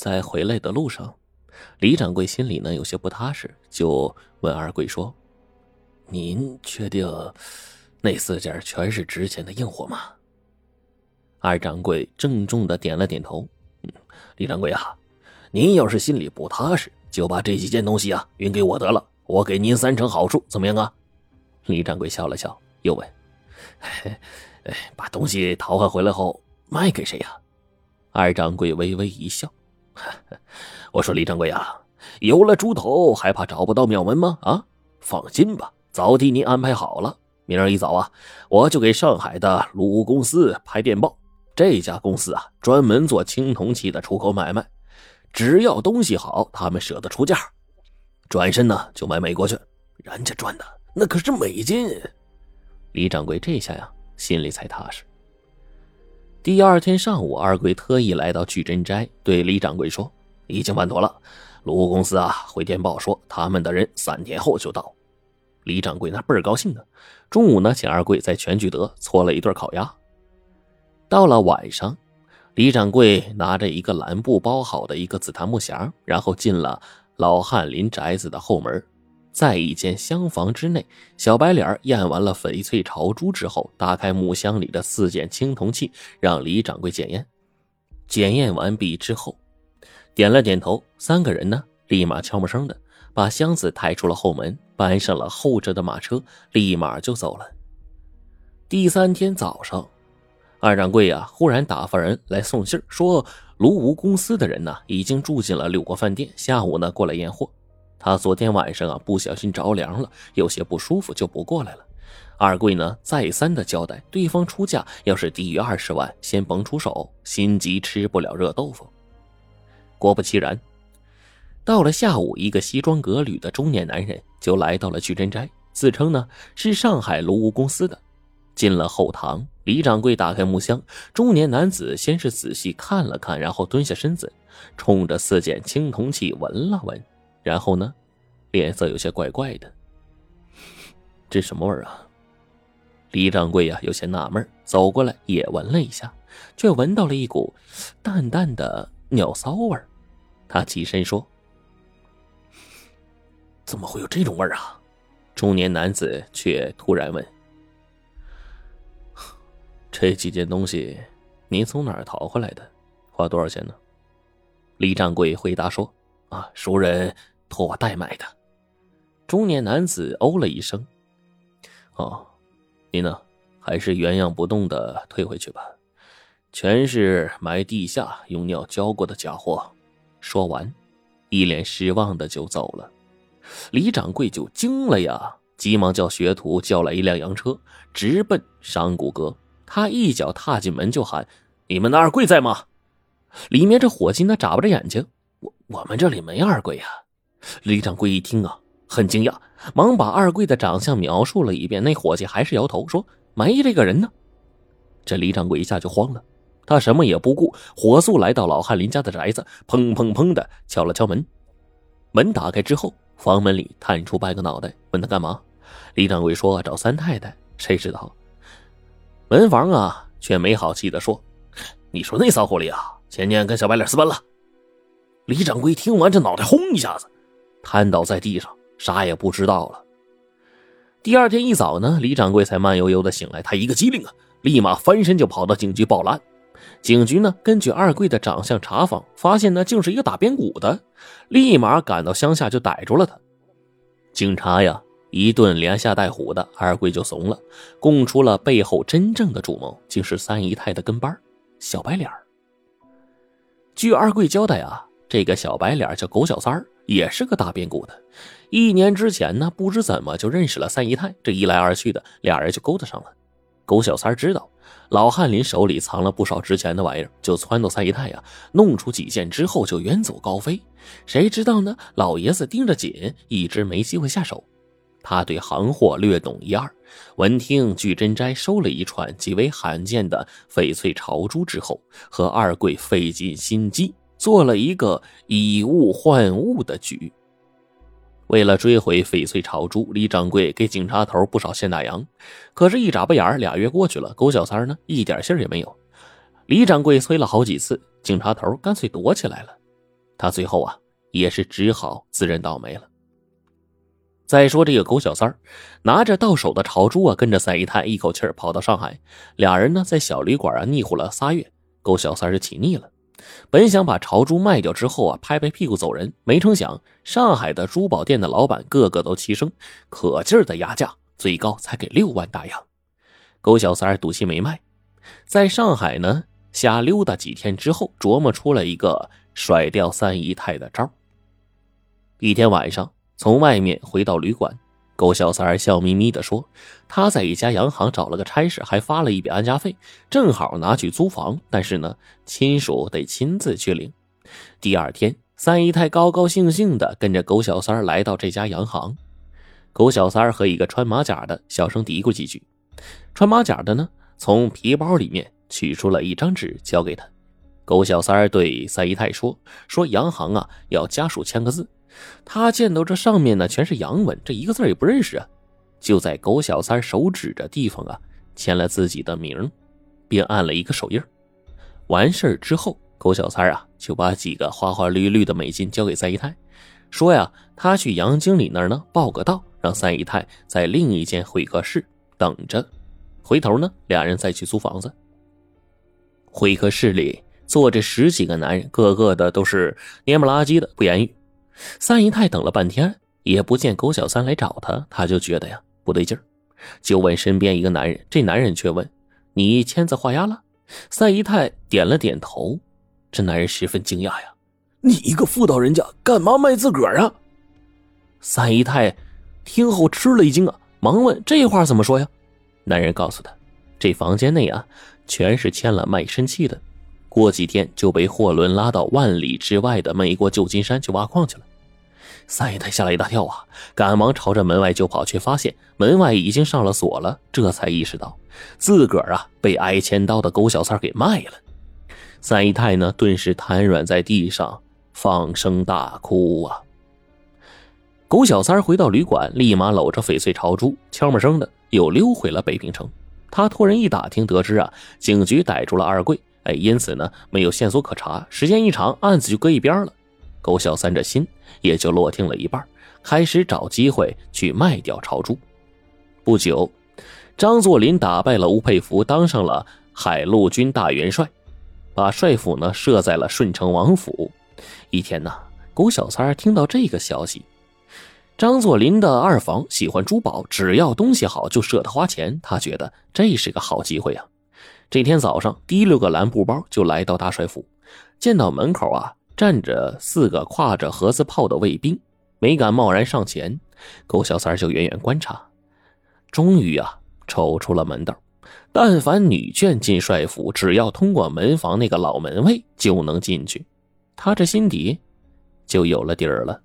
在回来的路上，李掌柜心里呢有些不踏实，就问二贵说：“您确定那四件全是值钱的硬货吗？”二掌柜郑重的点了点头：“嗯，李掌柜啊，您要是心里不踏实，就把这几件东西啊运给我得了，我给您三成好处，怎么样啊？”李掌柜笑了笑，又问：“哎，把东西淘换回来后卖给谁呀？”二掌柜微微一笑。我说李掌柜啊，有了猪头还怕找不到庙门吗？啊，放心吧，早替您安排好了。明儿一早啊，我就给上海的鲁屋公司拍电报。这家公司啊，专门做青铜器的出口买卖，只要东西好，他们舍得出价，转身呢就卖美国去，人家赚的那可是美金。李掌柜这下呀，心里才踏实。第二天上午，二贵特意来到聚珍斋，对李掌柜说：“已经办妥了，卢公司啊回电报说他们的人三天后就到。”李掌柜那倍儿高兴呢。中午呢，请二贵在全聚德搓了一顿烤鸭。到了晚上，李掌柜拿着一个蓝布包好的一个紫檀木匣，然后进了老翰林宅子的后门。在一间厢房之内，小白脸验完了翡翠朝珠之后，打开木箱里的四件青铜器，让李掌柜检验。检验完毕之后，点了点头，三个人呢，立马悄没声的把箱子抬出了后门，搬上了后者的马车，立马就走了。第三天早上，二掌柜呀，忽然打发人来送信说卢吴公司的人呢，已经住进了六国饭店，下午呢过来验货。他昨天晚上啊，不小心着凉了，有些不舒服，就不过来了。二贵呢，再三的交代，对方出价要是低于二十万，先甭出手，心急吃不了热豆腐。果不其然，到了下午，一个西装革履的中年男人就来到了聚珍斋，自称呢是上海卢屋公司的。进了后堂，李掌柜打开木箱，中年男子先是仔细看了看，然后蹲下身子，冲着四件青铜器闻了闻。然后呢，脸色有些怪怪的。这什么味儿啊？李掌柜呀，有些纳闷，走过来也闻了一下，却闻到了一股淡淡的尿骚味儿。他起身说：“怎么会有这种味儿啊？”中年男子却突然问：“这几件东西，您从哪儿淘回来的？花多少钱呢？”李掌柜回答说：“啊，熟人。”托我代买的，中年男子哦了一声：“哦，你呢，还是原样不动的退回去吧，全是埋地下用尿浇过的假货。”说完，一脸失望的就走了。李掌柜就惊了呀，急忙叫学徒叫来一辆洋车，直奔商贾阁。他一脚踏进门就喊：“你们的二贵在吗？”里面这伙计那眨巴着眼睛：“我我们这里没二贵呀。”李掌柜一听啊，很惊讶，忙把二贵的长相描述了一遍。那伙计还是摇头说：“没这个人呢。”这李掌柜一下就慌了，他什么也不顾，火速来到老翰林家的宅子，砰砰砰的敲了敲门。门打开之后，房门里探出半个脑袋，问他干嘛。李掌柜说：“找三太太。”谁知道门房啊，却没好气的说：“你说那骚狐狸啊，前年跟小白脸私奔了。”李掌柜听完，这脑袋轰一下子。瘫倒在地上，啥也不知道了。第二天一早呢，李掌柜才慢悠悠的醒来，他一个机灵啊，立马翻身就跑到警局报了案。警局呢，根据二贵的长相查访，发现呢，竟是一个打边鼓的，立马赶到乡下就逮住了他。警察呀，一顿连吓带唬的，二贵就怂了，供出了背后真正的主谋，竟是三姨太的跟班小白脸据二贵交代啊，这个小白脸叫狗小三儿。也是个大变故的，一年之前呢，不知怎么就认识了三姨太，这一来二去的，俩人就勾搭上了。狗小三知道老翰林手里藏了不少值钱的玩意儿，就撺掇三姨太呀，弄出几件之后就远走高飞。谁知道呢？老爷子盯着紧，一直没机会下手。他对行货略懂一二，闻听聚珍斋收了一串极为罕见的翡翠朝珠之后，和二贵费尽心机。做了一个以物换物的局。为了追回翡翠朝珠，李掌柜给警察头不少现大洋。可是，一眨巴眼俩月过去了，狗小三呢，一点信也没有。李掌柜催了好几次，警察头干脆躲起来了。他最后啊也是只好自认倒霉了。再说这个狗小三，拿着到手的朝珠啊，跟着三姨太一口气跑到上海。俩人呢在小旅馆啊腻乎了仨月，狗小三就起腻了，本想把朝珠卖掉之后啊拍拍屁股走人，没成想上海的珠宝店的老板个个都齐声，可劲儿的压价，最高才给六万大洋。狗小三赌气没卖，在上海呢瞎溜达几天之后，琢磨出了一个甩掉三姨太的招。一天晚上。从外面回到旅馆，狗小三笑眯眯地说：“他在一家洋行找了个差事，还发了一笔安家费，正好拿去租房。但是呢，亲属得亲自去领。”第二天，三姨太高高兴兴地跟着狗小三来到这家洋行。狗小三和一个穿马甲的小声嘀咕几句，穿马甲的呢，从皮包里面取出了一张纸交给他。狗小三对三姨太说：“说洋行啊，要家属签个字。”他见到这上面呢，全是洋文，这一个字也不认识啊，就在狗小三手指的地方啊，签了自己的名，并按了一个手印。完事之后，狗小三啊就把几个花花绿绿的美金交给三姨太，说呀，他去杨经理那儿呢报个到，让三姨太在另一间会客室等着，回头呢俩人再去租房子。会客室里坐着十几个男人，个个的都是蔫不拉几的，不言语。三姨太等了半天，也不见狗小三来找她，她就觉得呀不对劲儿，就问身边一个男人。这男人却问：“你签字画押了？”三姨太点了点头。这男人十分惊讶呀：“你一个妇道人家，干嘛卖自个儿啊？”三姨太听后吃了一惊啊，忙问：“这话怎么说呀？”男人告诉他：“这房间内啊，全是签了卖身契的，过几天就被货轮拉到万里之外的美国旧金山去挖矿去了。”三姨太吓了一大跳啊，赶忙朝着门外就跑，却发现门外已经上了锁了。这才意识到自个儿啊被挨千刀的狗小三给卖了。三姨太呢，顿时瘫软在地上，放声大哭啊。狗小三回到旅馆，立马搂着翡翠朝珠，悄没声的又溜回了北平城。他托人一打听，得知啊，警局逮住了二贵，哎，因此呢，没有线索可查。时间一长，案子就搁一边了。狗小三这心也就落定了一半，开始找机会去卖掉朝珠。不久，张作霖打败了吴佩孚，当上了海陆军大元帅，把帅府呢设在了顺城王府。一天呢，狗小三听到这个消息，张作霖的二房喜欢珠宝，只要东西好就舍得花钱，他觉得这是个好机会啊。这天早上，提溜个蓝布包就来到大帅府，见到门口啊。站着四个挎着盒子炮的卫兵，没敢贸然上前。狗小三就远远观察，终于啊，瞅出了门道。但凡女眷进帅府，只要通过门房那个老门卫，就能进去。他这心底就有了底儿了。